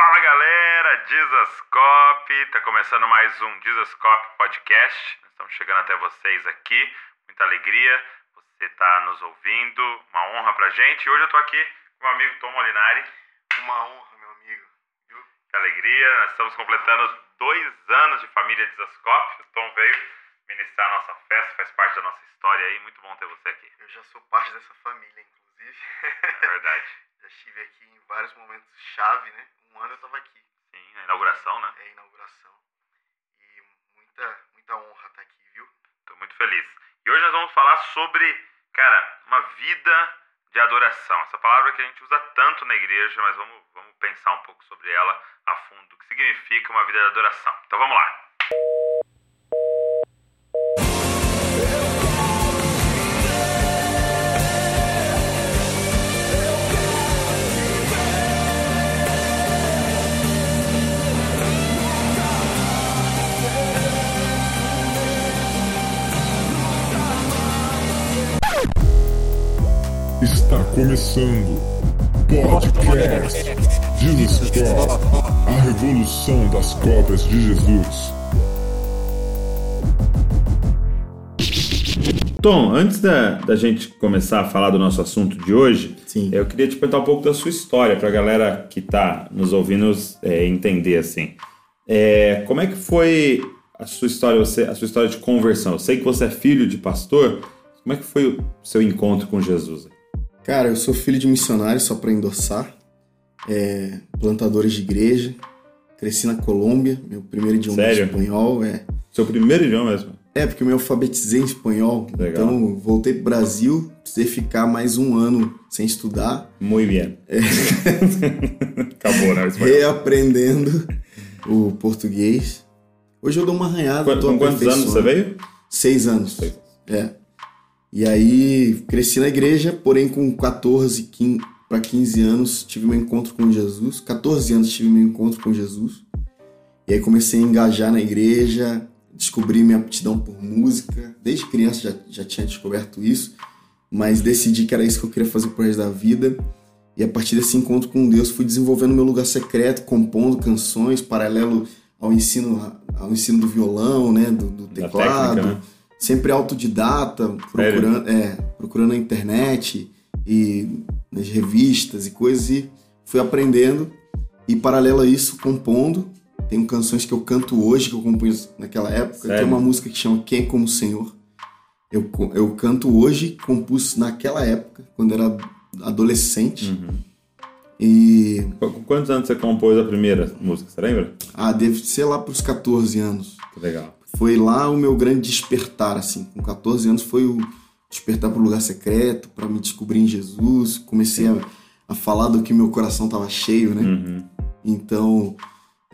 Fala galera, Dizascope, tá começando mais um Dizascope Podcast. Estamos chegando até vocês aqui, muita alegria, você tá nos ouvindo, uma honra pra gente. E hoje eu tô aqui com meu amigo Tom Molinari. Uma honra, meu amigo. Viu? Que alegria, nós estamos completando dois anos de família Dizascope. O Tom veio ministrar a nossa festa, faz parte da nossa história aí, muito bom ter você aqui. Eu já sou parte dessa família, inclusive. É verdade. já estive aqui em vários momentos chave, né? Um ano eu estava aqui. Sim, a inauguração, né? É a inauguração. E muita, muita honra estar aqui, viu? Tô muito feliz. E hoje nós vamos falar sobre, cara, uma vida de adoração. Essa palavra que a gente usa tanto na igreja, mas vamos, vamos pensar um pouco sobre ela a fundo. O que significa uma vida de adoração? Então vamos lá. Está começando Podcast Jesus Cop, a revolução das cópias de Jesus. Tom, antes da, da gente começar a falar do nosso assunto de hoje, Sim. eu queria te perguntar um pouco da sua história, para a galera que está nos ouvindo é, entender assim. É, como é que foi a sua história, você, a sua história de conversão? Eu sei que você é filho de pastor. Como é que foi o seu encontro com Jesus? Cara, eu sou filho de missionário, só para endossar. É, plantadores de igreja. Cresci na Colômbia. Meu primeiro idioma Sério? é espanhol. É, Seu primeiro idioma mesmo? é porque eu me alfabetizei em espanhol. Legal. Então, voltei pro Brasil. Precisei ficar mais um ano sem estudar. Muito bem. Acabou, né? Reaprendendo o português. Hoje eu dou uma arranhada. Tô com quantos anos você veio? Seis anos. Seis. É. E aí, cresci na igreja, porém com 14 para 15 anos tive meu encontro com Jesus. 14 anos tive meu encontro com Jesus. E aí comecei a engajar na igreja, descobri minha aptidão por música. Desde criança já, já tinha descoberto isso, mas decidi que era isso que eu queria fazer pro resto da vida. E a partir desse encontro com Deus fui desenvolvendo meu lugar secreto, compondo canções paralelo ao ensino, ao ensino do violão, né, do, do teclado técnica, né? Sempre autodidata, procurando, é, procurando na internet e nas revistas e coisas, e fui aprendendo. E paralelo a isso, compondo. Tenho canções que eu canto hoje, que eu compus naquela época. Sério? Tem uma música que chama Quem é Como Senhor. Eu, eu canto hoje, compus naquela época, quando era adolescente. Uhum. E. Com quantos anos você compôs a primeira música? Você lembra? Ah, deve ser lá pros 14 anos. Que legal. Foi lá o meu grande despertar, assim. Com 14 anos foi o despertar para o lugar secreto, para me descobrir em Jesus. Comecei a, a falar do que meu coração estava cheio, né? Uhum. Então,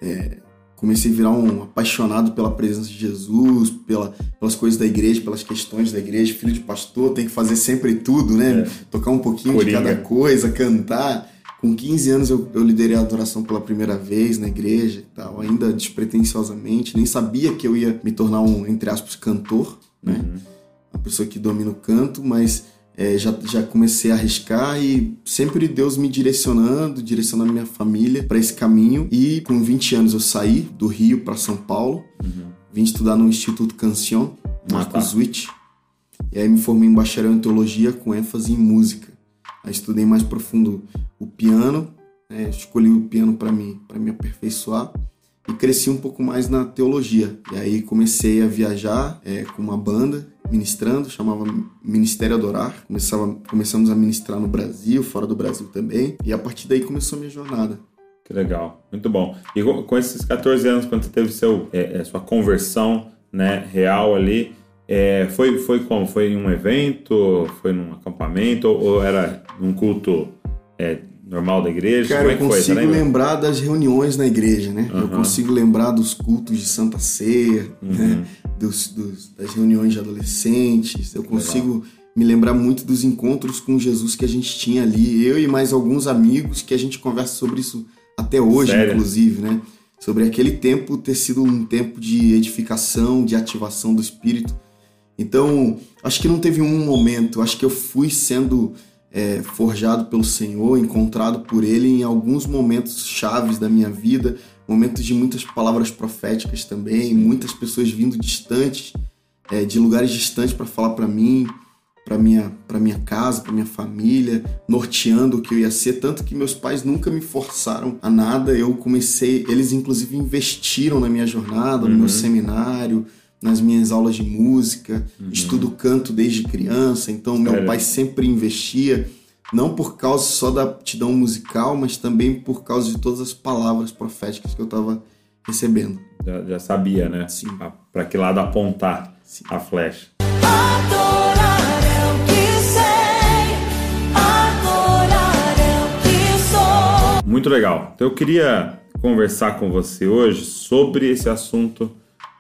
é, comecei a virar um apaixonado pela presença de Jesus, pela, pelas coisas da igreja, pelas questões da igreja. Filho de pastor tem que fazer sempre tudo, né? É. Tocar um pouquinho Coringa. de cada coisa, cantar. Com 15 anos eu, eu liderei a adoração pela primeira vez na igreja e tal, ainda despretensiosamente. Nem sabia que eu ia me tornar um, entre aspas, cantor, né? Uhum. Uma pessoa que domina o canto, mas é, já, já comecei a arriscar e sempre Deus me direcionando, direcionando minha família para esse caminho. E com 20 anos eu saí do Rio para São Paulo, Uhum. vim estudar no Instituto Cancion, Marcos tá. Witt. E aí me formei em bacharel em teologia com ênfase em música. Aí estudei mais profundo o piano, né, escolhi o piano para me, pra me aperfeiçoar e cresci um pouco mais na teologia. E aí comecei a viajar é, com uma banda, ministrando, chamava Ministério Adorar. Começava, começamos a ministrar no Brasil, fora do Brasil também. E a partir daí começou a minha jornada. Que legal, muito bom. E com, com esses 14 anos, quando você teve seu, é, é, sua conversão né, real ali, é, foi, foi como? Foi em um evento? Foi num acampamento? Ou, ou era num culto é, normal da igreja? Cara, como é eu foi? Consigo lembra? lembrar das reuniões na igreja, né? Eu Aham. consigo lembrar dos cultos de Santa Ceia, Uhum. né? Dos, dos- das reuniões de adolescentes. Eu consigo me lembrar muito dos encontros com Jesus que a gente tinha ali. Eu e mais alguns amigos que a gente conversa sobre isso até hoje, Sério? inclusive, né? Sobre aquele tempo ter sido um tempo de edificação, de ativação do Espírito. Então, acho que não teve um momento. Acho que eu fui sendo é, forjado pelo Senhor, encontrado por Ele em alguns momentos chaves da minha vida, momentos de muitas palavras proféticas também, muitas pessoas vindo distantes, é, de lugares distantes para falar para mim, para minha para minha casa, para minha família, norteando o que eu ia ser, tanto que meus pais nunca me forçaram a nada. Eu comecei, eles inclusive investiram na minha jornada, no Uhum. meu seminário, nas minhas aulas de música, Uhum. estudo canto desde criança, então meu Sério? pai sempre investia não por causa só da aptidão musical, mas também por causa de todas as palavras proféticas que eu estava recebendo. Já, já sabia, né? Sim. Para que lado apontar Sim. a flecha. Adorar é o que sei, adorar é o que sou. Muito legal. Então eu queria conversar com você hoje sobre esse assunto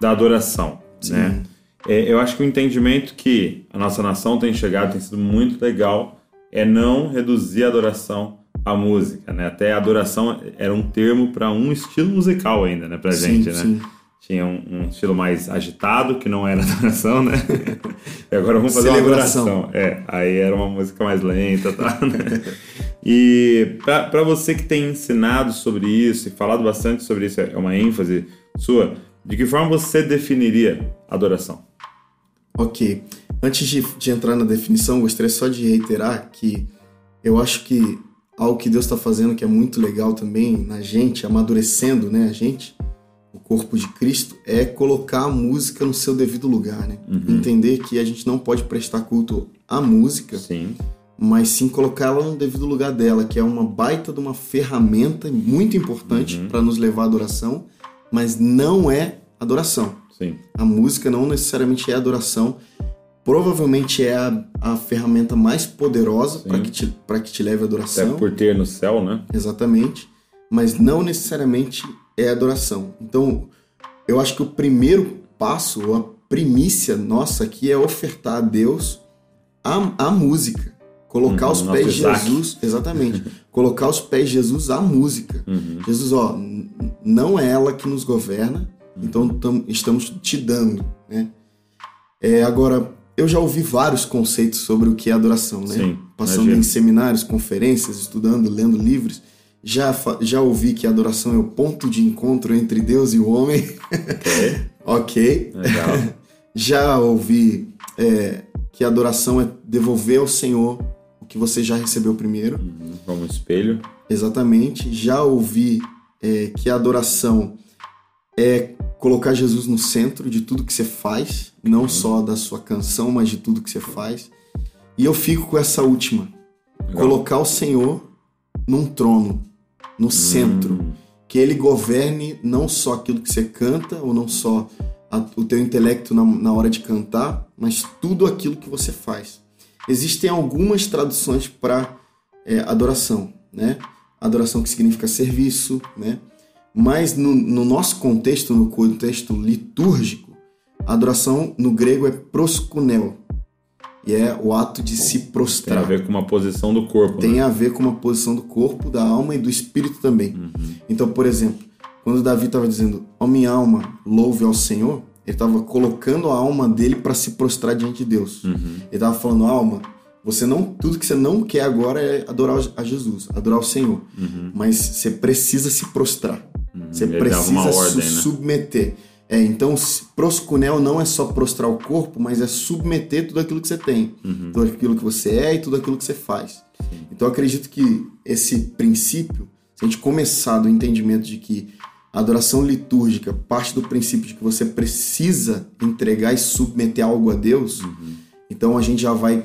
da adoração, né? É, eu acho que o entendimento que a nossa nação tem chegado tem sido muito legal é não reduzir a adoração à música, né? Até a adoração era um termo para um estilo musical ainda, né, pra Sim, gente, né? sim. Tinha um, um estilo mais agitado, que não era adoração, né? e agora vamos fazer uma adoração. É, aí era uma música mais lenta, tá? e para você que tem ensinado sobre isso e falado bastante sobre isso, é uma ênfase sua, de que forma você definiria adoração? Ok. Antes de, de entrar na definição, gostaria só de reiterar que eu acho que algo que Deus está fazendo que é muito legal também na gente, amadurecendo, né, a gente, o corpo de Cristo, é colocar a música no seu devido lugar, né? Entender que a gente não pode prestar culto à música, Sim. mas sim colocá-la no devido lugar dela, que é uma baita de uma ferramenta muito importante para nos levar à adoração, mas não é adoração. Sim. A música não necessariamente é adoração, provavelmente é a, a ferramenta mais poderosa para que, te- que te leve à Até adoração. por ter no céu, né? Exatamente. Mas não necessariamente é adoração. Então, eu acho que o primeiro passo, a primícia nossa aqui é ofertar a Deus a, a música. Colocar Uhum, os pés de Isaac. Jesus, exatamente. colocar os pés de Jesus à música. Uhum. Jesus, ó, não é ela que nos governa, então tam- estamos te dando, né? É, agora, eu já ouvi vários conceitos sobre o que é adoração, né? Sim, Passando imagino. em seminários, conferências, estudando, lendo livros. Já, já ouvi que a adoração é o ponto de encontro entre Deus e o homem. ok. Legal. Já ouvi é, que a adoração é devolver ao Senhor o que você já recebeu primeiro. Uhum. Como espelho. Exatamente. Já ouvi é, que a adoração é colocar Jesus no centro de tudo que você faz, não só da sua canção, mas de tudo que você faz. E eu fico com essa última: Legal. colocar o Senhor num trono, no centro, Hum. que Ele governe não só aquilo que você canta, ou não só a- o teu intelecto na, na hora de cantar, mas tudo aquilo que você faz. Existem algumas traduções para adoração, né? Adoração que significa serviço, né? Mas no, no nosso contexto, no contexto litúrgico, a adoração no grego é proskunel, e é o ato de se Tem a prostrar ver com uma posição do corpo, tem né? a ver com uma posição do corpo, da alma e do espírito também. Uhum. Então, por exemplo, quando Davi estava dizendo, ó minha alma, louve ao Senhor, ele estava colocando a alma dele para se prostrar diante de Deus. Uhum. Ele estava falando, alma, você não, tudo que você não quer agora é adorar a Jesus, adorar o Senhor, mas você precisa se prostrar. Você Uhum. Ele dava uma precisa ordem, se né? submeter. É, então, proscunel não é só prostrar o corpo, mas é submeter tudo aquilo que você tem, Uhum. tudo aquilo que você é e tudo aquilo que você faz. Então, eu acredito que esse princípio, se a gente começar do entendimento de que a adoração litúrgica parte do princípio de que você precisa entregar e submeter algo a Deus, Uhum. então a gente já vai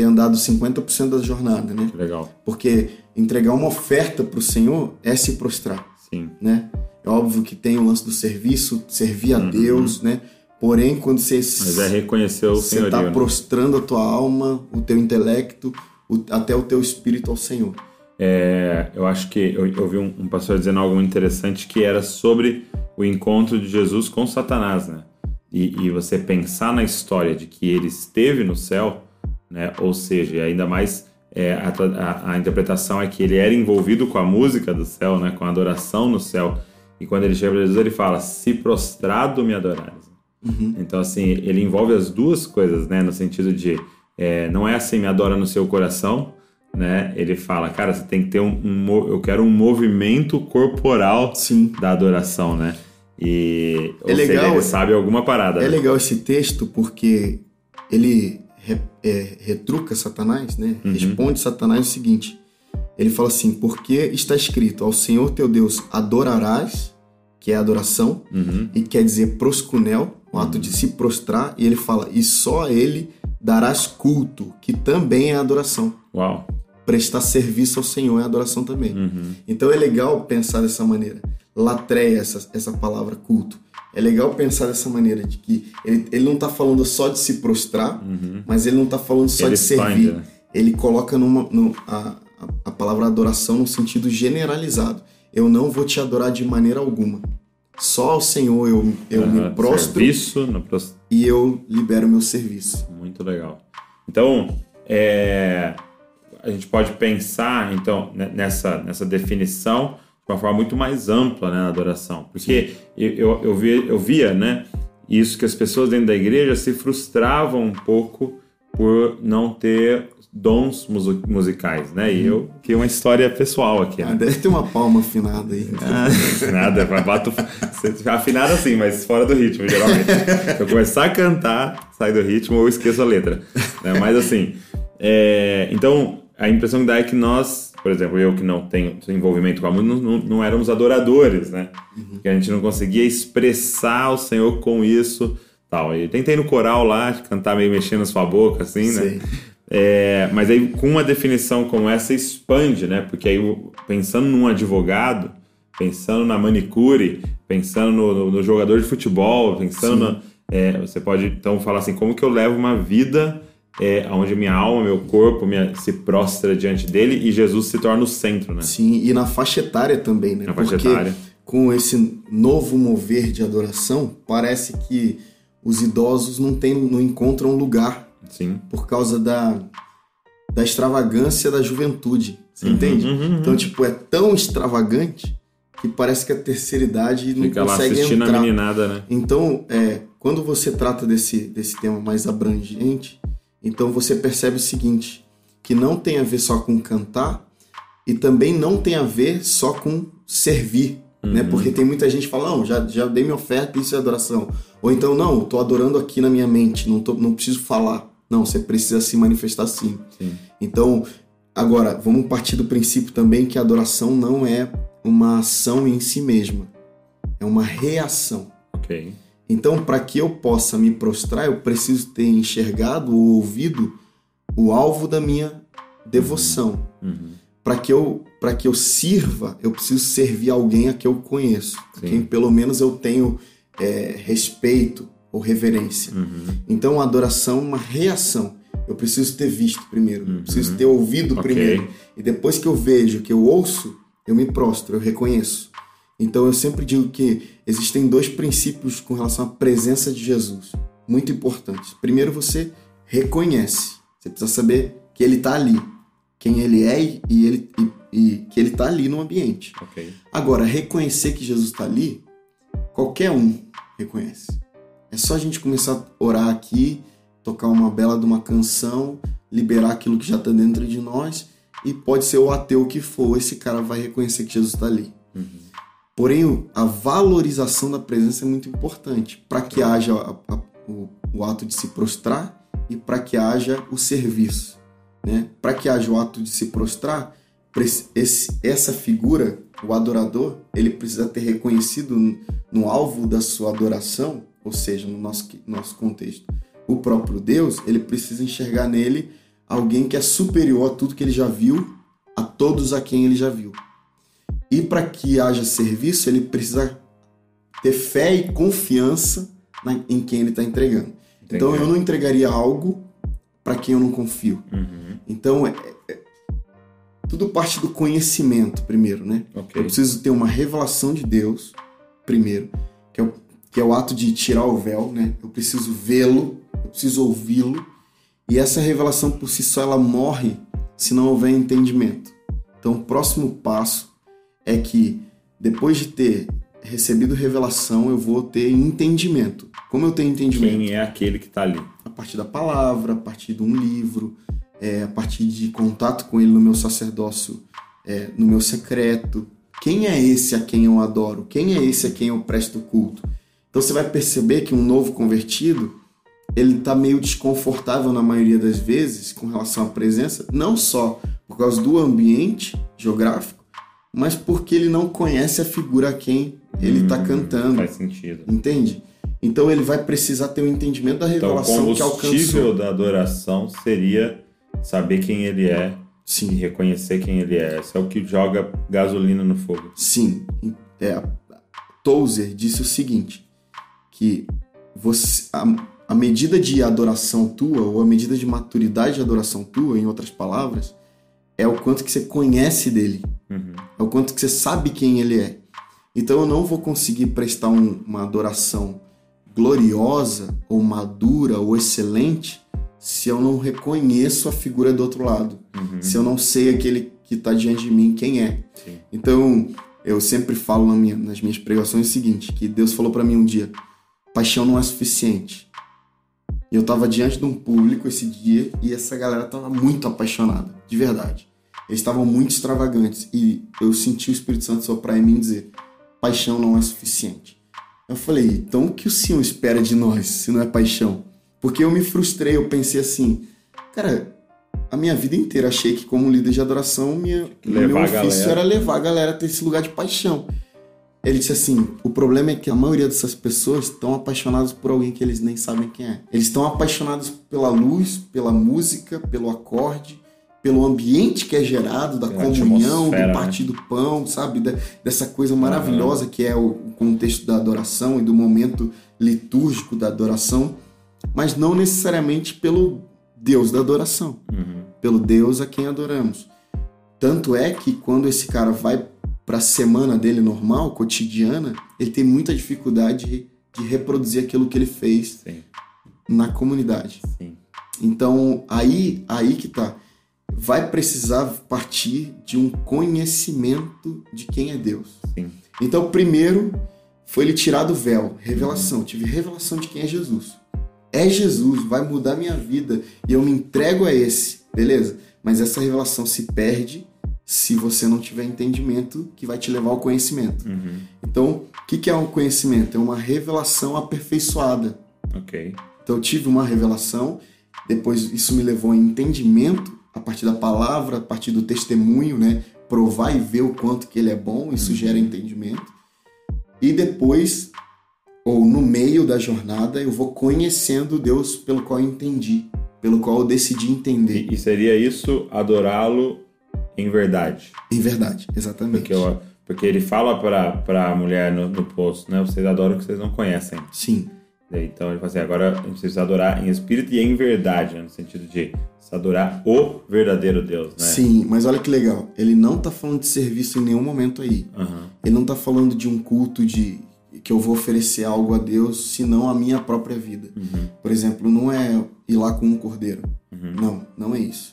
ter andado 50% da jornada, né? Legal. Porque entregar uma oferta para o Senhor é se prostrar Sim. né? É óbvio que tem o lance do serviço, servir a Deus, né? Porém, quando você Uhum. Mas é reconhecer o você está né? prostrando a tua alma, o teu intelecto, o- até o teu espírito ao Senhor. É, eu acho que eu, eu vi um, um pastor dizendo algo muito interessante que era sobre o encontro de Jesus com Satanás, né? E, e você pensar na história de que ele esteve no céu, né? Ou seja, ainda mais é, a, a- a interpretação é que ele era envolvido com a música do céu, né? Com a adoração no céu. E quando ele chega para Jesus, ele fala: "Se prostrado me adorares". Então, assim, ele envolve as duas coisas, né? No sentido de, é, não é assim, me adora no seu coração, né? Ele fala, cara, você tem que ter um, um eu quero um movimento corporal Sim. da adoração, né? E É seja, legal- ele sabe alguma parada. É né? legal esse texto porque ele re- é, retruca Satanás, né? Uhum. Responde Satanás o seguinte: ele fala assim, porque está escrito, ao Senhor teu Deus adorarás, que é adoração, Uhum. e quer dizer proscunel, o ato de se prostrar, e ele fala, e só a ele darás culto, que também é adoração. Uau. Prestar serviço ao Senhor é adoração também. Uhum. Então é legal pensar dessa maneira. Latreia essa, essa palavra culto. É legal pensar dessa maneira de que ele, ele não está falando só de se prostrar, mas ele não está falando só Uhum. Ele de servir. né? Ele coloca numa, no- a, a, palavra adoração no sentido generalizado. Eu não vou te adorar de maneira alguma. Só ao Senhor eu, eu me Aham. prostro Serviço, no pros- e eu libero meu serviço. Muito legal. Então, é, a gente pode pensar então ne- nessa, nessa definição de uma forma muito mais ampla né, na adoração. Porque eu, eu, eu, via, eu via né, isso que as pessoas dentro da igreja se frustravam um pouco por não ter dons musicais, né? E eu que uma história pessoal aqui, Ah, né? deve ter uma palma afinada aí. Ah, nada, bato afinado assim, mas fora do ritmo, geralmente. Se eu começar a cantar, sai do ritmo ou esqueço a letra. né? Mas assim, é, então a impressão que dá é que nós, por exemplo, eu que não tenho envolvimento com a música, não, não, éramos adoradores, né? Que a gente não conseguia expressar o Senhor com isso. Tal. E tentei no coral lá, cantar meio mexendo a sua boca, assim, né? Sei. É, mas aí com uma definição como essa expande, né? Porque aí pensando num advogado, pensando na manicure, pensando no, no- no jogador de futebol, pensando, na- é, você pode então falar assim, como que eu levo uma vida é, onde minha alma, meu corpo minha- se prostra diante dele e Jesus se torna o centro, né? Sim, e na faixa etária também, né? Na faixa Porque etária. com esse novo mover de adoração, parece que os idosos não, tem, não encontram lugar Sim. por causa da, da extravagância da juventude. Você Uhum, entende? uhum, uhum. Então, tipo, é tão extravagante que parece que a terceira idade não Fica lá consegue assistindo a entrar. meninada, né? Então, é, quando você trata desse, desse tema mais abrangente, então você percebe o seguinte, que não tem a ver só com cantar e também não tem a ver só com servir, né? Porque tem muita gente que fala, não, já, já dei minha oferta, isso é adoração. Ou então, não, tô adorando aqui na minha mente, não, tô, não preciso falar. Não, você precisa se manifestar sim. Sim. Então, agora, vamos partir do princípio também que a adoração não é uma ação em si mesma, é uma reação. Ok. Então, para que eu possa me prostrar, eu preciso ter enxergado ou ouvido o alvo da minha devoção. Uhum. Para que eu para que eu sirva, eu preciso servir alguém a que eu conheço, a Sim. quem pelo menos eu tenho é, respeito ou reverência. Uhum. Então, a adoração é uma reação. Eu preciso ter visto primeiro, eu preciso ter ouvido Ok. primeiro. E depois que eu vejo, que eu ouço, eu me prostro, eu reconheço. Então, eu sempre digo que existem dois princípios com relação à presença de Jesus, muito importantes. Primeiro, você reconhece. Você precisa saber que ele está ali, quem ele é e, ele, e, e que ele está ali no ambiente. Ok. Agora, reconhecer que Jesus está ali, qualquer um reconhece. É só a gente começar a orar aqui, tocar uma bela de uma canção, liberar aquilo que já está dentro de nós, e pode ser o ateu que for, esse cara vai reconhecer que Jesus está ali. Porém, a valorização da presença é muito importante para que haja a- a- o, o ato de se prostrar e para que haja o serviço. Né? Para que haja o ato de se prostrar, esse- essa figura, o adorador, ele precisa ter reconhecido no, no alvo da sua adoração, ou seja, no nosso, nosso contexto, o próprio Deus, ele precisa enxergar nele alguém que é superior a tudo que ele já viu, a todos a quem ele já viu. E para que haja serviço, ele precisa ter fé e confiança na- em quem ele está entregando. Então Entendi. eu não entregaria algo para quem eu não confio. Uhum. Então é, é- tudo parte do conhecimento primeiro, né? Ok. Eu preciso ter uma revelação de Deus primeiro, que é o, que é o ato de tirar o véu, né? Eu preciso vê-lo, eu preciso ouvi-lo, e essa revelação por si só ela morre se não houver entendimento. Então o próximo passo é que depois de ter recebido revelação, eu vou ter entendimento. Como eu tenho entendimento? Quem é aquele que está ali? a partir da palavra, a partir de um livro, é, a partir de contato com Ele no meu sacerdócio, é, no meu secreto. Quem é esse a quem eu adoro? Quem é esse a quem eu presto culto? Então você vai perceber que um novo convertido ele está meio desconfortável na maioria das vezes com relação à presença, não só por causa do ambiente geográfico, mas porque ele não conhece a figura a quem ele está Hum, cantando. Faz sentido. Entende? Então ele vai precisar ter um entendimento da Então, o revelação que combustível alcançou. da adoração seria saber quem ele é e Sim, reconhecer quem ele é. Isso é o que joga gasolina no fogo. sim. É, Tozer disse o seguinte, que você, a, a medida de adoração tua, ou a medida de maturidade de adoração tua, em outras palavras, é o quanto que você conhece dele. Uhum. É o quanto que você sabe quem ele é. Então eu não vou conseguir prestar um- uma adoração gloriosa, ou madura, ou excelente, se eu não reconheço a figura do outro lado. Uhum. Se eu não sei aquele que está diante de mim quem é. Sim. Então eu sempre falo na minha- nas minhas pregações o seguinte: que Deus falou para mim um dia: paixão não é suficiente. E eu tava diante de um público esse dia e essa galera tava muito apaixonada, de verdade. Eles estavam muito extravagantes e eu senti o Espírito Santo soprar em mim e dizer: paixão não é suficiente. Eu falei: então o que o Senhor espera de nós se não é paixão? Porque eu me frustrei, eu pensei assim, cara, a minha vida inteira achei que como líder de adoração, minha, meu ofício era levar a galera a ter esse lugar de paixão. Ele disse assim: o problema é que a maioria dessas pessoas estão apaixonadas por alguém que eles nem sabem quem é. Eles estão apaixonados pela luz, pela música, pelo acorde, pelo ambiente que é gerado, da Pela comunhão, do né? partir do pão, sabe? Da- dessa coisa maravilhosa que é o contexto da adoração e do momento litúrgico da adoração, mas não necessariamente pelo Deus da adoração Uhum. pelo Deus a quem adoramos. Tanto é que quando esse cara vai para a semana dele normal, cotidiana, ele tem muita dificuldade de, de reproduzir aquilo que ele fez Sim, na comunidade. sim. Então, aí, aí que tá. Vai precisar partir de um conhecimento de quem é Deus. Sim. Então, primeiro foi ele tirar do véu, revelação. Tive revelação de quem é Jesus. É Jesus, vai mudar minha vida e eu me entrego a esse, beleza? Mas essa revelação se perde se você não tiver entendimento que vai te levar ao conhecimento. Uhum. Então, o que que é um conhecimento? É uma revelação aperfeiçoada. Ok. Então eu tive uma revelação, depois isso me levou a entendimento a partir da palavra, a partir do testemunho, né? Provar e ver o quanto que ele é bom, isso gera entendimento. E depois, ou no meio da jornada, eu vou conhecendo Deus pelo qual eu entendi, pelo qual eu decidi entender. E, seria isso adorá-lo em verdade? Em verdade, exatamente. Porque, eu- porque ele fala pra, pra mulher no, no poço, né? Vocês adoram o que vocês não conhecem. Sim, Então ele fala assim, agora a gente precisa adorar em espírito e em verdade, né? no sentido de se adorar o verdadeiro Deus, né? sim, mas olha que legal. Ele não tá falando de serviço em nenhum momento aí. Aham. Ele não está falando de um culto de que eu vou oferecer algo a Deus, senão a minha própria vida. Uhum. Por exemplo, não é ir lá com um cordeiro. Uhum. Não, não é isso.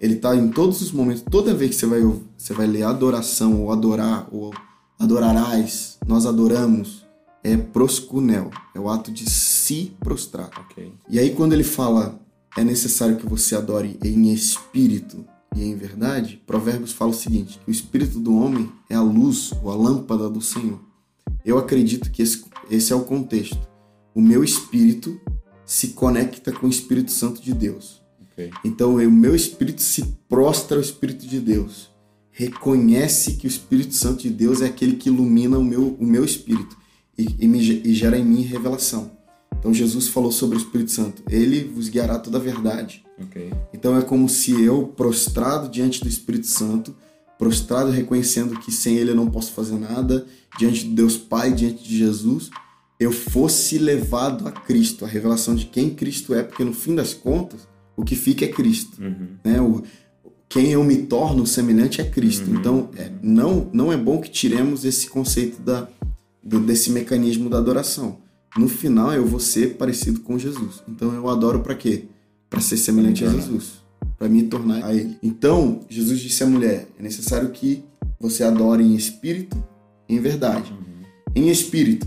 Ele está em todos os momentos, toda vez que você vai, você vai ler adoração ou adorar ou adorarás, nós adoramos, é proscunel, é o ato de se prostrar. Ok. E aí quando ele fala é necessário que você adore em espírito e em verdade, Provérbios fala o seguinte, o espírito do homem é a luz ou a lâmpada do Senhor. Eu acredito que esse, esse é o contexto. O meu espírito se conecta com o Espírito Santo de Deus. Ok. Então o meu espírito se prostra ao Espírito de Deus. Reconhece que o Espírito Santo de Deus é aquele que ilumina o meu, o meu espírito e, e me e gera em mim revelação. Então Jesus falou sobre o Espírito Santo. Ele vos guiará toda a verdade. Ok. Então é como se eu, prostrado diante do Espírito Santo, prostrado reconhecendo que sem ele eu não posso fazer nada, diante de Deus Pai, diante de Jesus, eu fosse levado a Cristo, a revelação de quem Cristo é, porque no fim das contas, o que fica é Cristo. Uhum. Né? O, quem eu me torno semelhante é Cristo. Uhum. Então, é, não, não é bom que tiremos esse conceito da, do- desse mecanismo da adoração. No final, eu vou ser parecido com Jesus. Então, eu adoro para quê? Para ser semelhante a. Jesus. Para me tornar a Ele. Então, Jesus disse à mulher: é necessário que você adore em espírito e em verdade. Uhum. Em espírito,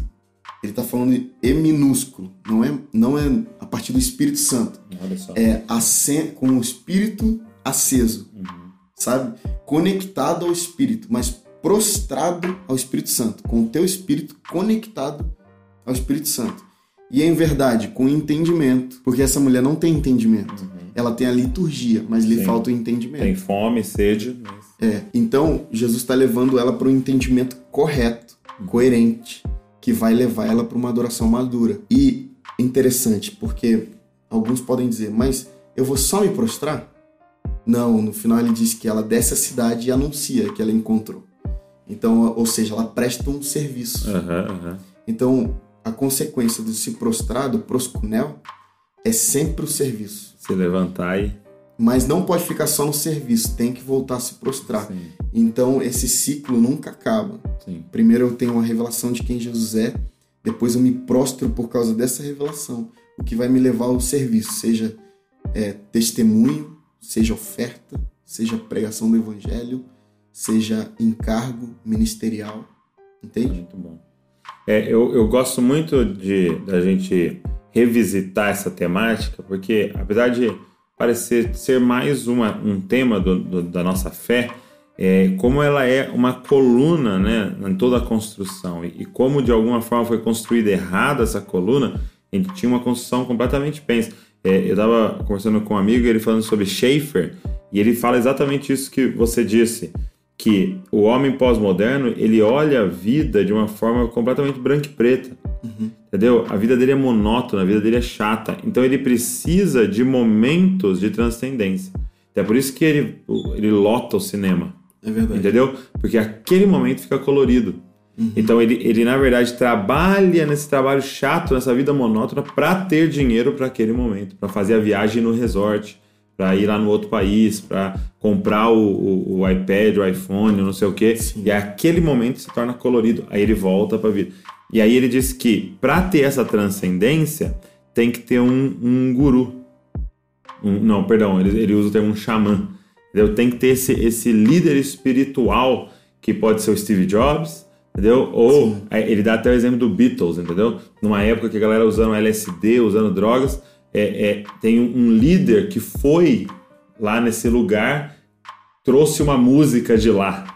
Ele está falando de E minúsculo, não é, não é a partir do Espírito Santo. Olha só. É acen- com o Espírito aceso, Uhum. sabe? Conectado ao Espírito, mas prostrado ao Espírito Santo, com o teu Espírito conectado ao Espírito Santo. E é em verdade, com entendimento, porque essa mulher não tem entendimento. Ela tem a liturgia, mas lhe Sim. falta o entendimento. Tem fome, sede, mas É, então Jesus está levando ela para um entendimento correto, coerente, que vai levar ela para uma adoração madura. E interessante, porque alguns podem dizer, mas eu vou só me prostrar? Não, no final ele diz que ela desce a cidade e anuncia que ela encontrou. Então, ou seja, ela presta um serviço. Aham, aham. Então, a consequência do se prostrar, do proscunel, é sempre o serviço. se levantar e. Mas não pode ficar só no serviço, tem que voltar a se prostrar. Sim, Então, esse ciclo nunca acaba. sim. Primeiro eu tenho uma revelação de quem Jesus é, depois eu me prostro por causa dessa revelação, o que vai me levar ao serviço, seja é, testemunho, seja oferta, seja pregação do evangelho, seja encargo ministerial, entende? Muito bom. É, eu, eu gosto muito de da gente revisitar essa temática, porque apesar de parecer ser mais uma, um tema do- do- da nossa fé, é, como ela é uma coluna né, em toda a construção e, e como de alguma forma foi construída errada essa coluna, a gente tinha uma construção completamente pensa. É, eu estava conversando com um amigo, ele falando sobre Schaeffer, e ele fala exatamente isso que você disse que o homem pós-moderno ele olha a vida de uma forma completamente branca e preta. Entendeu? A vida dele é monótona, a vida dele é chata. Então ele precisa de momentos de transcendência. É por isso que ele, ele lota o cinema. É verdade. Entendeu? Porque aquele momento fica colorido. Então ele, ele, na verdade, trabalha nesse trabalho chato, nessa vida monótona, para ter dinheiro para aquele momento, para fazer a viagem no resort, para ir lá no outro país, para comprar o, o, o iPad, o iPhone, não sei o quê. Sim. E aquele momento se torna colorido. Aí ele volta para a vida. E aí ele diz que para ter essa transcendência tem que ter um, um guru. Um- não, perdão, ele, ele usa o termo um xamã. Entendeu? Tem que ter esse, esse líder espiritual que pode ser o Steve Jobs, entendeu? Ou é, ele dá até o exemplo do Beatles, entendeu? Numa época que a galera usando LSD, usando drogas, é, é, tem um, um líder que foi lá nesse lugar, trouxe uma música de lá.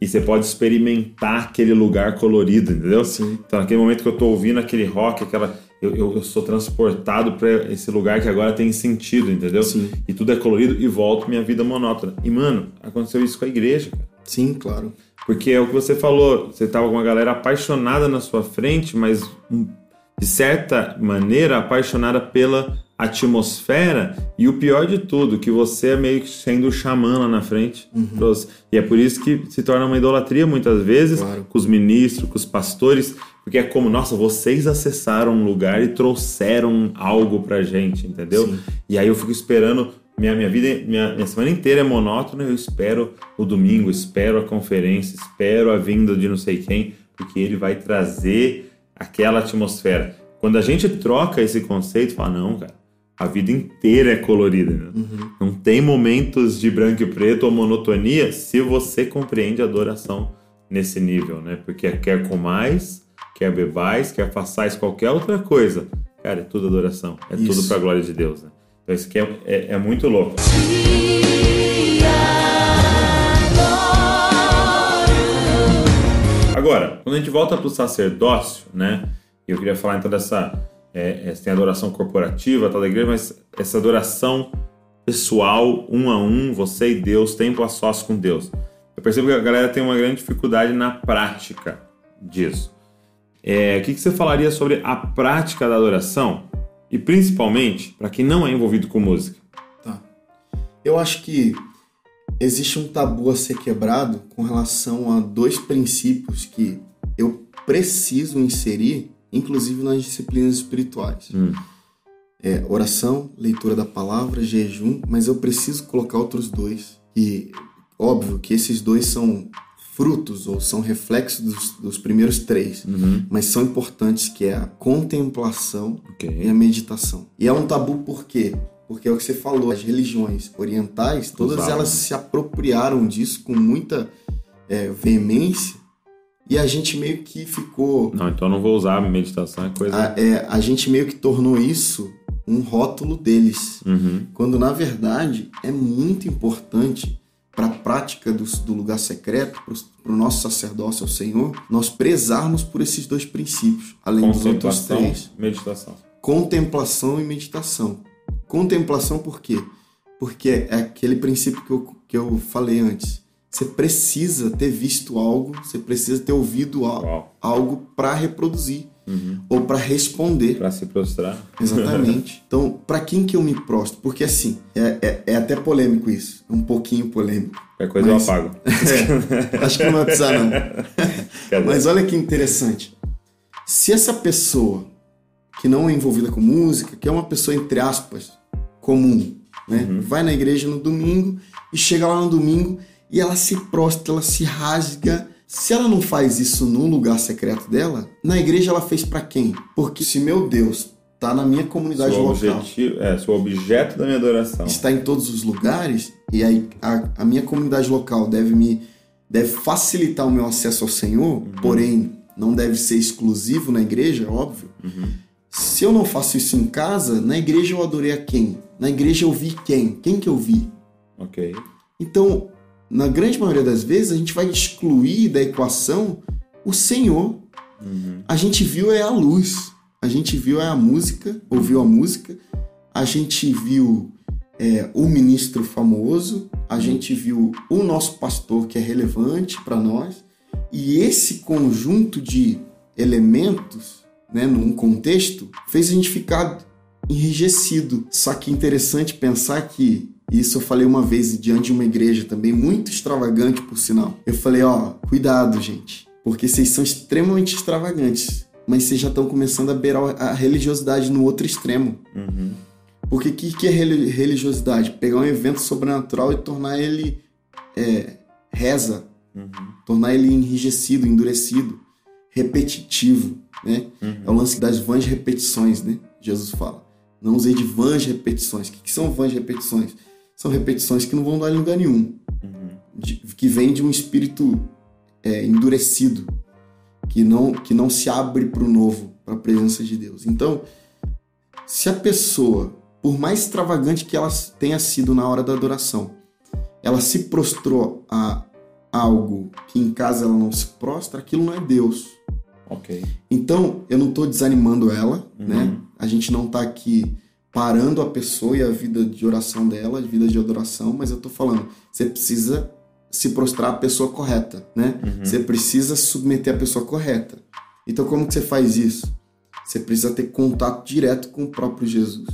E você pode experimentar aquele lugar colorido, entendeu? Sim. Então, naquele momento que eu tô ouvindo aquele rock, aquela. Eu, eu, eu sou transportado para esse lugar que agora tem sentido, entendeu? Sim. E tudo é colorido e volto minha vida monótona. E, mano, aconteceu isso com a igreja, cara. Sim, claro. Porque é o que você falou, você tava com uma galera apaixonada na sua frente, mas hum, de certa maneira apaixonada pela atmosfera e o pior de tudo, que você é meio que sendo o xamã lá na frente. você. E é por isso que se torna uma idolatria muitas vezes Claro. com os ministros, com os pastores, porque é como, nossa, vocês acessaram um lugar e trouxeram algo pra gente, entendeu? Sim. E aí eu fico esperando minha, minha vida, minha, minha semana inteira é monótona, eu espero o domingo, espero a conferência, espero a vinda de não sei quem, porque ele vai trazer aquela atmosfera. Quando a gente troca esse conceito, fala, não, cara, a vida inteira é colorida. né? Não tem momentos de branco e preto ou monotonia se você compreende a adoração nesse nível, né? Porque quer comais, quer bebais, quer façais qualquer outra coisa. Cara, é tudo adoração. É tudo Isso. pra glória de Deus, né? Então isso aqui é, é, é muito louco. Agora, quando a gente volta para o sacerdócio, né? Eu queria falar então dessa. É, é, tem adoração corporativa, tal da igreja, mas essa adoração pessoal, um a um, você e Deus, tempo a sós com Deus. Eu percebo que a galera tem uma grande dificuldade na prática disso. É, o que, que você falaria sobre a prática da adoração? E principalmente para quem não é envolvido com música. Tá. Eu acho que existe um tabu a ser quebrado com relação a dois princípios que eu preciso inserir, inclusive nas disciplinas espirituais. Hum. É oração, leitura da palavra, jejum, mas eu preciso colocar outros dois. E óbvio que esses dois são frutos ou são reflexos dos, dos primeiros três, Uhum. mas são importantes que é a contemplação e Ok. a meditação. E é um tabu por quê? Porque é o que você falou, as religiões orientais, todas Usavam. elas se apropriaram disso com muita é, veemência, E a gente meio que ficou. Não, então não vou usar meditação, é coisa. A, é, a gente meio que tornou isso um rótulo deles. Uhum. Quando na verdade é muito importante para a prática do, do lugar secreto, para o nosso sacerdócio ao Senhor, nós prezarmos por esses dois princípios, além dos outros três. meditação. Contemplação e meditação. Contemplação por quê? Porque é aquele princípio que eu, que eu falei antes. Você precisa ter visto algo, você precisa ter ouvido al- Uau. algo para reproduzir Uhum. ou para responder. Pra se prostrar. Exatamente. Então, para quem que eu me prostro? Porque assim, é, é, é até polêmico isso. Um pouquinho polêmico. Qualquer coisa Mas- eu apago. É, acho que não vai precisar, não. Cadê? Mas olha que interessante. Se essa pessoa que não é envolvida com música, que é uma pessoa, entre aspas, comum, né? Vai na igreja no domingo e chega lá no domingo e ela se prostra, ela se rasga. Se ela não faz isso no lugar secreto dela, na igreja ela fez pra quem? Porque se meu Deus tá na minha comunidade Seu local, objetivo, é, seu objeto da minha adoração. está em todos os lugares e aí a, a minha comunidade local deve me deve facilitar o meu acesso ao Senhor, porém não deve ser exclusivo na igreja, óbvio. Se eu não faço isso em casa, na igreja eu adorei a quem? Na igreja eu vi quem? Quem que eu vi? Ok. Então, na grande maioria das vezes, a gente vai excluir da equação o Senhor. A gente viu é a luz, a gente viu é a música, ouviu a música, a gente viu é, o ministro famoso, a gente viu o nosso pastor que é relevante para nós, e esse conjunto de elementos, né, num contexto, fez a gente ficar enrijecido. Só que interessante pensar que isso eu falei uma vez diante de uma igreja também muito extravagante, por sinal. Eu falei, ó, cuidado, gente, porque vocês são extremamente extravagantes, mas vocês já estão começando a beirar a religiosidade no outro extremo. Uhum. Porque o que, que é reli- religiosidade? Pegar um evento sobrenatural e tornar ele é, reza, Uhum. tornar ele enrijecido, endurecido, repetitivo, né? É o lance das vãs repetições, né? Jesus fala. Não usei de vãs repetições. O que, que são vãs repetições? São repetições que não vão dar em lugar nenhum. Uhum. de- que vem de um espírito é, endurecido, que não, que não se abre para o novo, para a presença de Deus. Então, se a pessoa, por mais extravagante que ela tenha sido na hora da adoração, ela se prostrou a algo que em casa ela não se prostra, aquilo não é Deus. Ok. Então, eu não estou desanimando ela, Uhum. né? A gente não está aqui parando a pessoa e a vida de oração dela, a vida de adoração, mas eu estou falando, você precisa se prostrar à pessoa correta, né? Uhum. Você precisa submeter a pessoa correta. Então, como que você faz isso? Você precisa ter contato direto com o próprio Jesus.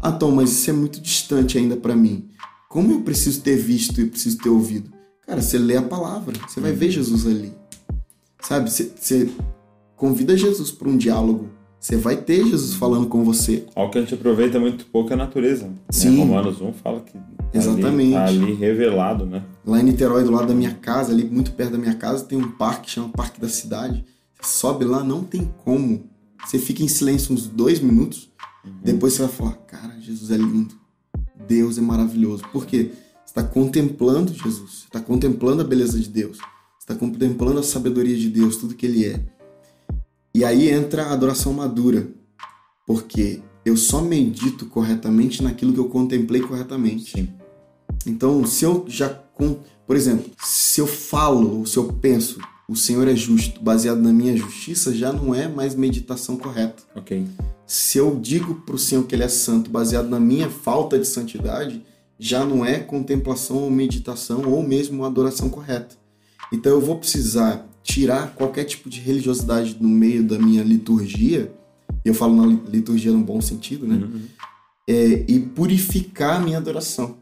Ah, Tom, mas isso é muito distante ainda para mim. Como eu preciso ter visto e preciso ter ouvido? Cara, você lê a palavra, você vai ver Jesus ali. Sabe? Você, você convida Jesus para um diálogo. Você vai ter Jesus falando com você. Algo que a gente aproveita muito pouco é a natureza. né? Sim. Romanos 1 fala que tá Exatamente. Ali, tá ali revelado, né? Lá em Niterói, do lado da minha casa, ali muito perto da minha casa, tem um parque que chama Parque da Cidade. Você sobe lá, não tem como. Você fica em silêncio uns dois minutos, depois você vai falar: Cara, Jesus é lindo. Deus é maravilhoso. Por quê? Você está contemplando Jesus, você está contemplando a beleza de Deus, você está contemplando a sabedoria de Deus, tudo que Ele é. E aí entra a adoração madura, porque eu só medito corretamente naquilo que eu contemplei corretamente. Sim. Então, se eu já. Por exemplo, se eu falo ou se eu penso o Senhor é justo, baseado na minha justiça, já não é mais meditação correta. Ok. Se eu digo para o Senhor que Ele é santo, baseado na minha falta de santidade, já não é contemplação ou meditação ou mesmo adoração correta. Então eu vou precisar tirar qualquer tipo de religiosidade no meio da minha liturgia, e eu falo na liturgia no bom sentido, né? Uhum. é, e purificar a minha adoração.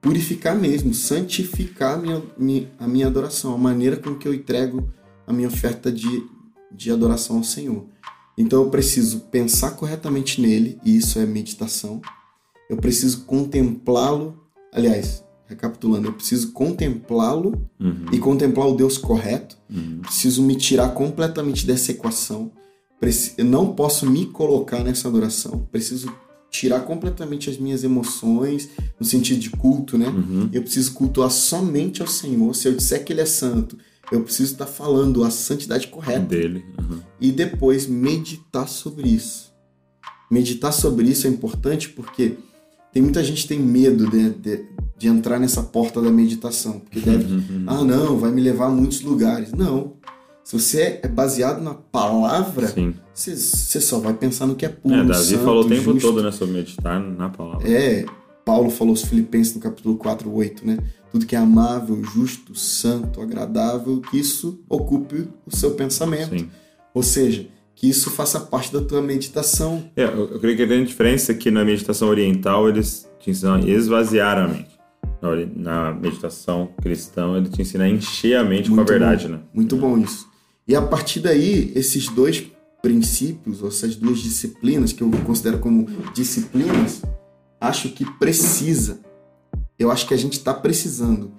Purificar mesmo, santificar a minha, mi- a minha adoração, a maneira com que eu entrego a minha oferta de, de adoração ao Senhor. Então eu preciso pensar corretamente nele, e isso é meditação. Eu preciso contemplá-lo. Aliás, recapitulando, eu preciso contemplá-lo Uhum. e contemplar o Deus correto. Uhum. Preciso me tirar completamente dessa equação. Eu não posso me colocar nessa adoração. Preciso tirar completamente as minhas emoções, no sentido de culto, né? Uhum. Eu preciso cultuar somente ao Senhor. Se eu disser que Ele é santo, eu preciso estar falando a santidade correta Dele. uhum. e depois meditar sobre isso. Meditar sobre isso é importante porque tem muita gente que tem medo de, de, de entrar nessa porta da meditação, porque deve, Uhum. ah não, vai me levar a muitos lugares. Não. Se você é baseado na palavra, você, você só vai pensar no que é puro, É, Davi santo, falou o tempo justo. todo, né, sobre meditar na palavra. É, Paulo falou aos Filipenses no capítulo 4, 8, né? Tudo que é amável, justo, santo, agradável, que isso ocupe o seu pensamento. Sim. Ou seja, que isso faça parte da tua meditação. É, eu, eu creio que a grande diferença é que na meditação oriental eles te ensinam a esvaziar a mente. Na, na meditação cristã ele te ensina a encher a mente com a Muito verdade, bom. né? Muito bom isso. E a partir daí, esses dois princípios, ou essas duas disciplinas, que eu considero como disciplinas, acho que precisa. Eu acho que a gente está precisando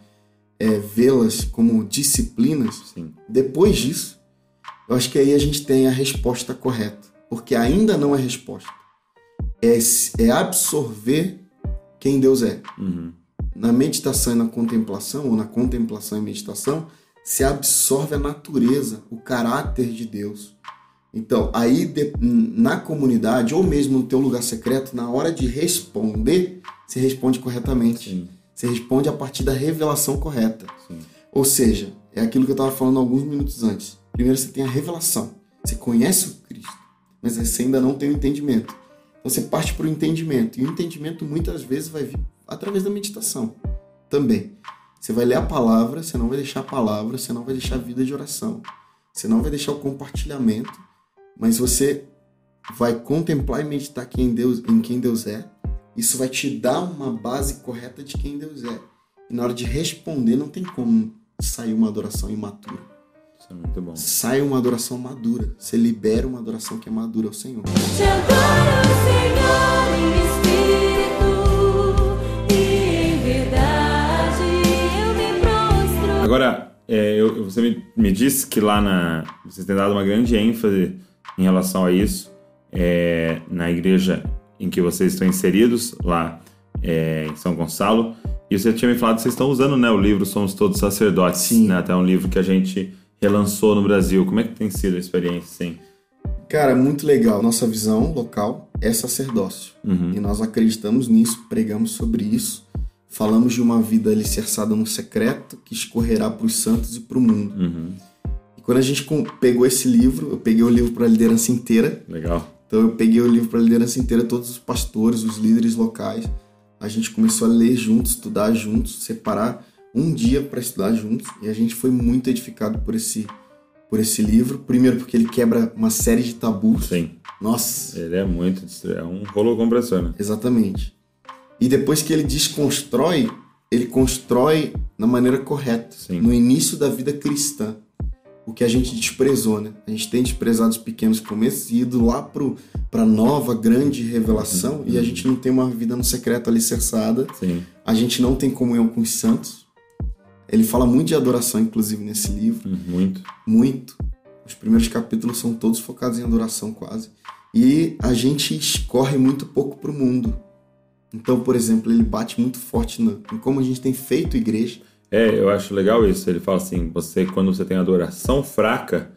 é, vê-las como disciplinas Sim. Depois disso, eu acho que aí a gente tem a resposta correta. Porque ainda não é resposta. É, é absorver quem Deus é. Uhum. Na meditação e na contemplação, ou na contemplação e meditação, se absorve a natureza, o caráter de Deus. Então, aí de- na comunidade, ou mesmo no teu lugar secreto, na hora de responder, se responde corretamente. Sim. Você responde a partir da revelação correta. Sim. Ou seja, é aquilo que eu estava falando alguns minutos antes. Primeiro você tem a revelação. Você conhece o Cristo, mas você ainda não tem o entendimento. Então você parte para o entendimento. E o entendimento muitas vezes vai vir através da meditação também. Você vai ler a palavra, você não vai deixar a palavra, você não vai deixar a vida de oração. Você não vai deixar o compartilhamento, mas você vai contemplar e meditar quem Deus, em quem Deus é. Isso vai te dar uma base correta de quem Deus é. E na hora de responder, não tem como sair uma adoração imatura. Isso é muito bom. Sai uma adoração madura. Você libera uma adoração que é madura ao Senhor. Te adoro, Senhor, em espírito e em verdade eu me prostro. Agora, é, eu- você me, me disse que lá na. Vocês têm dado uma grande ênfase em relação a isso, é, na igreja em que vocês estão inseridos, lá é, em São Gonçalo. E você tinha me falado que vocês estão usando né, o livro Somos Todos Sacerdotes, Sim. né, até um livro que a gente relançou no Brasil. Como é que tem sido a experiência, sim? Cara, muito legal. Nossa visão local é sacerdócio. Uhum. E nós acreditamos nisso, pregamos sobre isso. Falamos de uma vida alicerçada no secreto que escorrerá para os santos e para o mundo. Uhum. E quando a gente pegou esse livro, eu peguei o livro para a liderança inteira. Legal. Então eu peguei o livro para a liderança inteira, todos os pastores, os líderes locais. A gente começou a ler juntos, estudar juntos, separar um dia para estudar juntos. E a gente foi muito edificado por esse, por esse livro. Primeiro porque ele quebra uma série de tabus. Sim. Nossa, Ele é muito. É um rolo compressor, né? Exatamente. E depois que ele desconstrói, ele constrói na maneira correta, Sim. no início da vida cristã. O que a gente desprezou, né? A gente tem desprezado os pequenos começos e ido lá para a nova grande revelação e a gente não tem uma vida no secreto alicerçada, Sim. a gente não tem comunhão com os santos. Ele fala muito de adoração, inclusive, nesse livro Hum, Muito. muito. Os primeiros capítulos são todos focados em adoração quase. E a gente escorre muito pouco pro mundo. Então, por exemplo, ele bate muito forte no, em como a gente tem feito igreja. É, eu acho legal isso. Ele fala assim: você, quando você tem adoração fraca,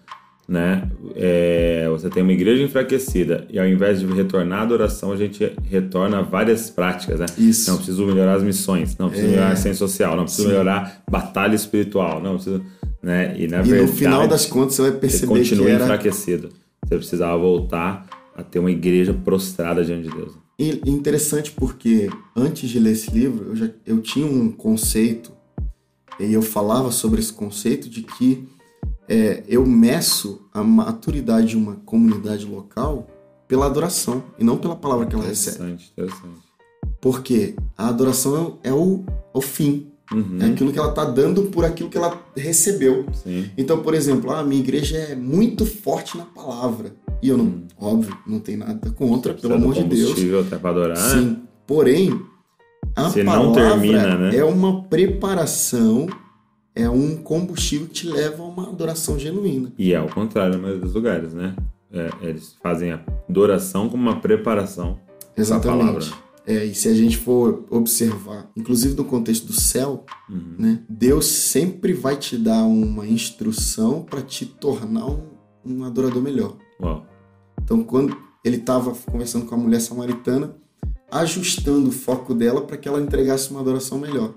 né? é, você tem uma igreja enfraquecida e ao invés de retornar à adoração, a gente retorna a várias práticas, né? Isso. Não preciso melhorar as missões, não preciso É. melhorar a ciência social, não preciso Sim. melhorar batalha espiritual, não preciso, né? E na e verdade, no final das contas você vai você perceber que continua era enfraquecido. Você precisava voltar a ter uma igreja prostrada diante de Deus. E interessante porque antes de ler esse livro, eu, já, eu tinha um conceito, e eu falava sobre esse conceito de que é, eu meço a maturidade de uma comunidade local pela adoração e não pela palavra que ela recebe. Interessante, interessante. Porque a adoração é o, o fim, Uhum, é aquilo que ela está dando por aquilo que ela recebeu. Sim. Então, por exemplo, a minha igreja é muito forte na palavra. E eu não, óbvio, não tem nada contra, pelo amor de Deus. até para adorar. Sim. Porém, a não palavra termina, né? é uma preparação, é um combustível que te leva a uma adoração genuína. E é ao contrário na maioria dos lugares, né? É, eles fazem a adoração como uma preparação. Exatamente. palavra. É, e se a gente for observar, inclusive no contexto do céu, Uhum. né? Deus sempre vai te dar uma instrução para te tornar um, um adorador melhor. Uau. Então, quando ele estava conversando com a mulher samaritana, ajustando o foco dela para que ela entregasse uma adoração melhor.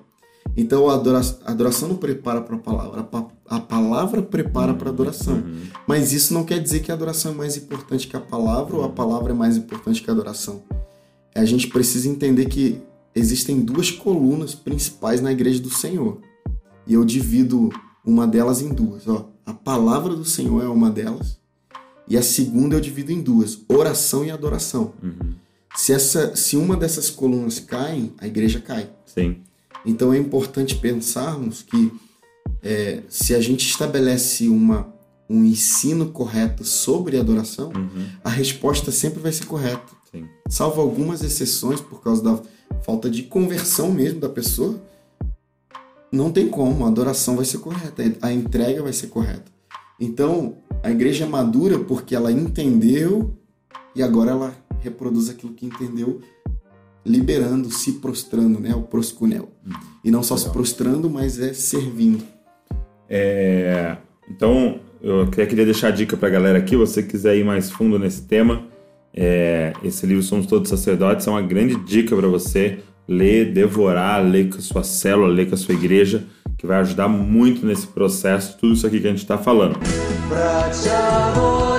Então, a adora- a adoração não prepara para a palavra, a pa- a palavra prepara para a adoração. Uhum. Mas isso não quer dizer que a adoração é mais importante que a palavra ou a palavra é mais importante que a adoração. A gente precisa entender que existem duas colunas principais na igreja do Senhor. E eu divido uma delas em duas. Ó. A palavra do Senhor é uma delas. E a segunda eu divido em duas: oração e adoração. Uhum. Se, essa, se uma dessas colunas caem, a igreja cai. Sim. Então é importante pensarmos que é, se a gente estabelece uma, um ensino correto sobre adoração, Uhum. a resposta sempre vai ser correta. Sim. Salvo algumas exceções por causa da falta de conversão mesmo da pessoa, não tem como, a adoração vai ser correta, a entrega vai ser correta. Então, a igreja é madura porque ela entendeu e agora ela reproduz aquilo que entendeu, liberando, se prostrando, né? O proscunel. E não só se Legal. prostrando, mas é servindo. É, então, eu queria deixar a dica para a galera aqui, você quiser ir mais fundo nesse tema, é, esse livro Somos Todos Sacerdotes é uma grande dica para você ler, devorar, ler com a sua célula, ler com a sua igreja, que vai ajudar muito nesse processo, tudo isso aqui que a gente está falando. Pra te adorar,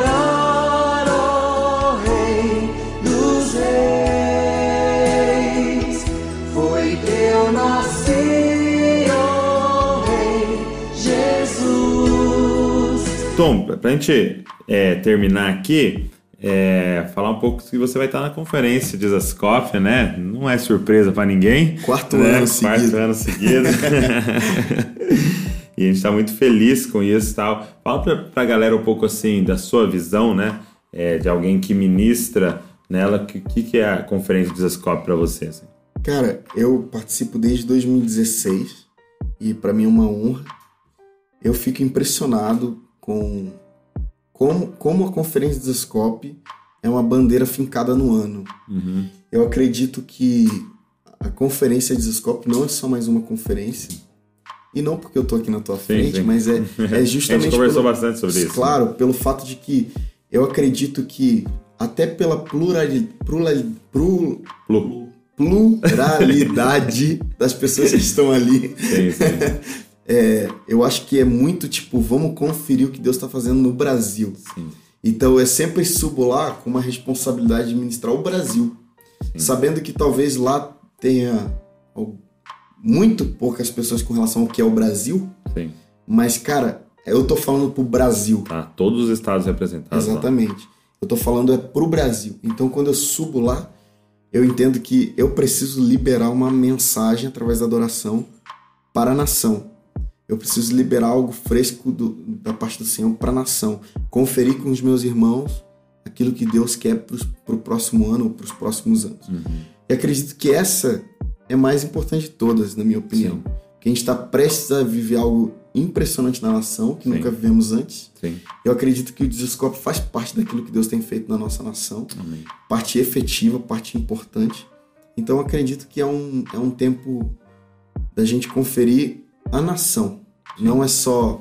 Jesus. Tom, para a gente é, terminar aqui, é, falar um pouco que você vai estar na conferência de Zascoff, né? Não é surpresa para ninguém. Quarto né? ano Quarto seguido. ano seguido. e a gente está muito feliz com isso e tal. Fala pra, pra galera um pouco assim da sua visão, né? É, de alguém que ministra nela. O que, que, que é a conferência de Zascoff para você? assim? Cara, eu participo desde 2016 e para mim é uma honra. Eu fico impressionado com como, como a conferência do Scope é uma bandeira fincada no ano. Uhum. Eu acredito que a conferência de Scope não é só mais uma conferência. E não porque eu tô aqui na tua frente, sim. mas é, é justamente. a gente conversou pelo- bastante sobre isso. né? Claro, pelo fato de que eu acredito que, até pela plurali, plurali, plu- Plu. pluralidade das pessoas que estão ali, Sim, sim. é, eu acho que é muito tipo, vamos conferir o que Deus está fazendo no Brasil. Sim. Então eu sempre subo lá com uma responsabilidade de ministrar o Brasil, sabendo que talvez lá tenha muito poucas pessoas com relação ao que é o Brasil, sim. mas cara, eu tô falando pro Brasil. Tá, todos os estados representados. lá. Exatamente. Eu tô falando é pro Brasil. Então quando eu subo lá, eu entendo que eu preciso liberar uma mensagem através da adoração para a nação. Eu preciso liberar algo fresco do- da parte do Senhor para a nação. Conferir com os meus irmãos aquilo que Deus quer para o próximo ano ou para os próximos anos. Uhum. E acredito que essa é mais importante de todas, na minha opinião. Sim. Porque a gente está prestes a viver algo impressionante na nação, que Sim. nunca vivemos antes. Sim. Eu acredito que o Desescope faz parte daquilo que Deus tem feito na nossa nação, Amém. parte efetiva, parte importante. Então eu acredito que é um, é um tempo da gente conferir a nação. Não é só.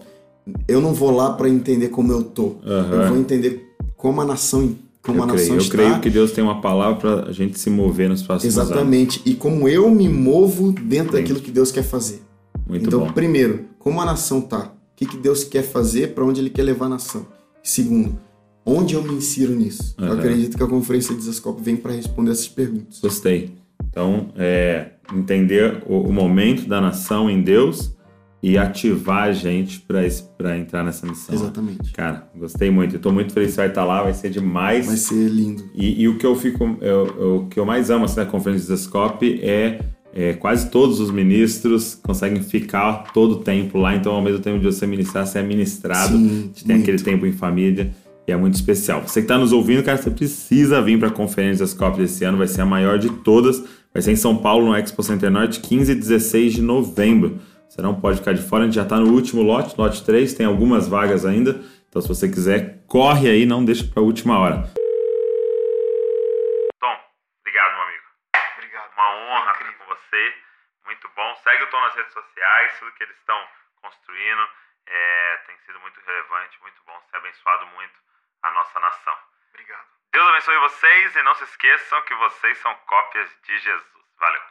Eu não vou lá para entender como eu tô. Aham. Eu vou entender como a nação, como eu a creio, nação eu está. creio que Deus tem uma palavra para a gente se mover nos próximos anos. Exatamente. E como eu me movo dentro Sim. daquilo que Deus quer fazer. Muito então, bom. primeiro, como a nação tá? O que, que Deus quer fazer? Para onde Ele quer levar a nação? Segundo, onde eu me insiro nisso? Eu Aham. acredito que a conferência de Zascope vem para responder essas perguntas. Gostei. Então, é, entender o, o momento da nação em Deus e ativar a gente para entrar nessa missão. Exatamente. Cara, gostei muito. Tô muito feliz que você vai estar lá, vai ser demais. Vai ser lindo. E, e o que eu fico, eu- eu- o que eu mais amo assim, na conferência de Scope é, é quase todos os ministros conseguem ficar todo o tempo lá. Então, ao mesmo tempo de você ministrar, você é ministrado. Sim, a gente tem muito. aquele tempo em família e é muito especial. Você que está nos ouvindo, cara, você precisa vir para a conferência da Scope desse ano. Vai ser a maior de todas. Vai ser em São Paulo, no Expo Center Norte, 15 e 16 de novembro. Você não pode ficar de fora, a gente já está no último lote, lote 3, tem algumas vagas ainda. Então, se você quiser, corre aí, não deixa para a última hora. Tom, obrigado, meu amigo. Obrigado. Uma honra estar com você. Muito bom. Segue o Tom nas redes sociais, tudo que eles estão construindo é, tem sido muito relevante, muito bom. Você tem abençoado muito a nossa nação. Obrigado. Deus abençoe vocês e não se esqueçam que vocês são cópias de Jesus. Valeu.